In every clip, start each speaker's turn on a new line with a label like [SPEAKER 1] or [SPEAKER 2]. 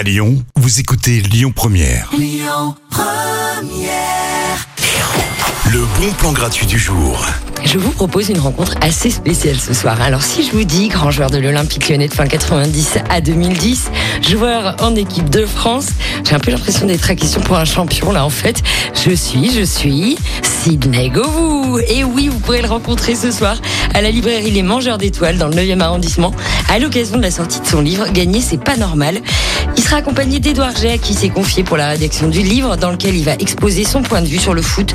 [SPEAKER 1] À Lyon, vous écoutez Lyon Première. Le bon plan gratuit du jour.
[SPEAKER 2] Je vous propose une rencontre assez spéciale ce soir. Alors si je vous dis grand joueur de l'Olympique lyonnais de fin 90 à 2010, joueur en équipe de France, j'ai un peu l'impression d'être à question pour un champion là en fait. Je suis, je suis Sidney Govou. Et oui, vous pourrez le rencontrer ce soir à la librairie Les Mangeurs d'étoiles dans le 9e arrondissement à l'occasion de la sortie de son livre Gagner c'est pas normal. Il sera accompagné d'Edouard Jay qui s'est confié pour la rédaction du livre dans lequel il va exposer son point de vue sur le foot,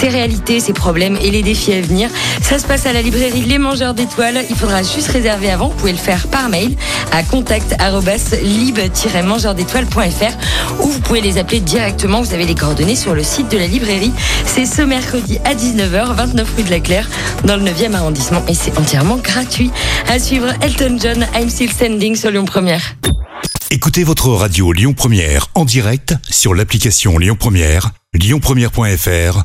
[SPEAKER 2] ses réalités, ses problèmes et les défis à venir. Ça se passe à la librairie Les Mangeurs d'étoiles. Il faudra juste réserver avant. Vous pouvez le faire par mail à contact@lib-mangeurs d'étoiles.fr ou vous pouvez les appeler directement. Vous avez les coordonnées sur le site de la librairie. C'est ce mercredi à 19h, 29 rue de la Claire, dans le 9e arrondissement et c'est entièrement gratuit. À suivre Elton John, I'm Still Standing sur Lyon Première.
[SPEAKER 1] Écoutez votre radio Lyon Première en direct sur l'application Lyon Première, lyonpremière.fr